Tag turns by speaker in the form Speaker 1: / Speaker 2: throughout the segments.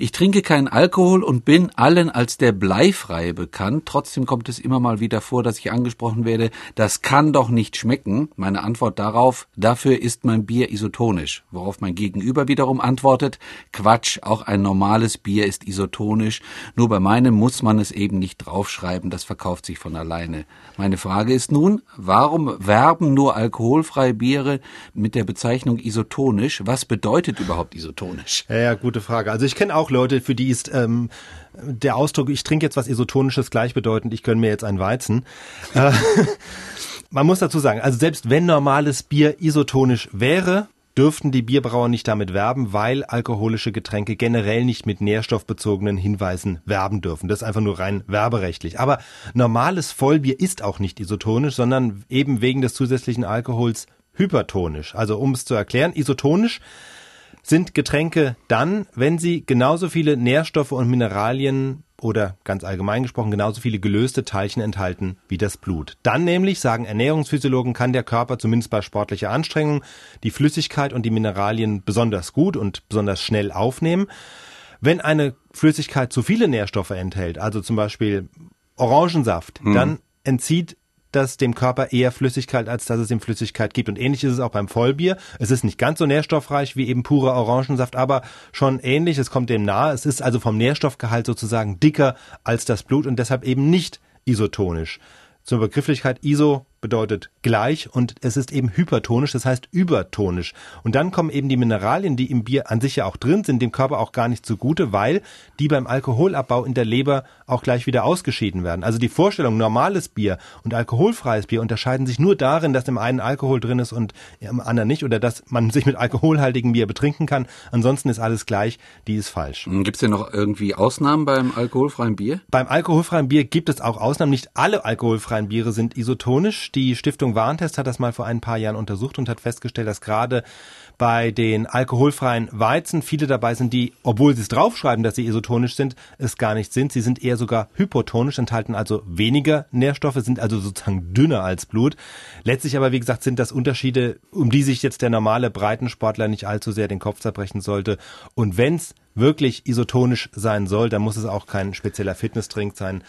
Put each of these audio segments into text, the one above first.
Speaker 1: Ich trinke keinen Alkohol und bin allen als der Bleifreie bekannt. Trotzdem kommt es immer mal wieder vor, dass ich angesprochen werde, das kann doch nicht schmecken. Meine Antwort darauf, dafür ist mein Bier isotonisch. Worauf mein Gegenüber wiederum antwortet, Quatsch, auch ein normales Bier ist isotonisch. Nur bei meinem muss man es eben nicht draufschreiben, das verkauft sich von alleine. Meine Frage ist nun, warum werben nur alkoholfreie Biere mit der Bezeichnung isotonisch? Was bedeutet überhaupt isotonisch?
Speaker 2: Ja, ja gute Frage. Also ich kenne auch Leute, für die ist ähm, der Ausdruck, ich trinke jetzt was Isotonisches gleichbedeutend, ich gönne mir jetzt einen Weizen. Äh, man muss dazu sagen, also selbst wenn normales Bier isotonisch wäre, dürften die Bierbrauer nicht damit werben, weil alkoholische Getränke generell nicht mit nährstoffbezogenen Hinweisen werben dürfen. Das ist einfach nur rein werberechtlich. Aber normales Vollbier ist auch nicht isotonisch, sondern eben wegen des zusätzlichen Alkohols hypertonisch. Also um es zu erklären, isotonisch sind Getränke dann, wenn sie genauso viele Nährstoffe und Mineralien oder ganz allgemein gesprochen genauso viele gelöste Teilchen enthalten wie das Blut. Dann nämlich, sagen Ernährungsphysiologen, kann der Körper zumindest bei sportlicher Anstrengung die Flüssigkeit und die Mineralien besonders gut und besonders schnell aufnehmen. Wenn eine Flüssigkeit zu viele Nährstoffe enthält, also zum Beispiel Orangensaft, hm. dann entzieht das dem Körper eher Flüssigkeit, als dass es ihm Flüssigkeit gibt. Und ähnlich ist es auch beim Vollbier. Es ist nicht ganz so nährstoffreich wie eben purer Orangensaft, aber schon ähnlich. Es kommt dem nahe. Es ist also vom Nährstoffgehalt sozusagen dicker als das Blut und deshalb eben nicht isotonisch. Zur Begrifflichkeit ISO bedeutet gleich und es ist eben hypertonisch, das heißt übertonisch. Und dann kommen eben die Mineralien, die im Bier an sich ja auch drin sind, dem Körper auch gar nicht zugute, weil die beim Alkoholabbau in der Leber auch gleich wieder ausgeschieden werden. Also die Vorstellung, normales Bier und alkoholfreies Bier unterscheiden sich nur darin, dass im einen Alkohol drin ist und im anderen nicht oder dass man sich mit alkoholhaltigem Bier betrinken kann. Ansonsten ist alles gleich, die ist falsch.
Speaker 1: Hm, gibt es denn noch irgendwie Ausnahmen beim alkoholfreien Bier?
Speaker 2: Beim alkoholfreien Bier gibt es auch Ausnahmen. Nicht alle alkoholfreien Biere sind isotonisch. Die Stiftung Warentest hat das mal vor ein paar Jahren untersucht und hat festgestellt, dass gerade bei den alkoholfreien Weizen viele dabei sind, die, obwohl sie es draufschreiben, dass sie isotonisch sind, es gar nicht sind. Sie sind eher sogar hypotonisch, enthalten also weniger Nährstoffe, sind also sozusagen dünner als Blut. Letztlich aber, wie gesagt, sind das Unterschiede, um die sich jetzt der normale Breitensportler nicht allzu sehr den Kopf zerbrechen sollte. Und wenn es wirklich isotonisch sein soll, dann muss es auch kein spezieller Fitnessdrink sein,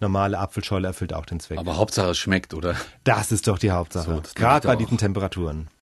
Speaker 2: normale Apfelschorle erfüllt auch den Zweck.
Speaker 1: Aber Hauptsache es schmeckt, oder?
Speaker 2: Das ist doch die Hauptsache. So, Gerade bei diesen Temperaturen.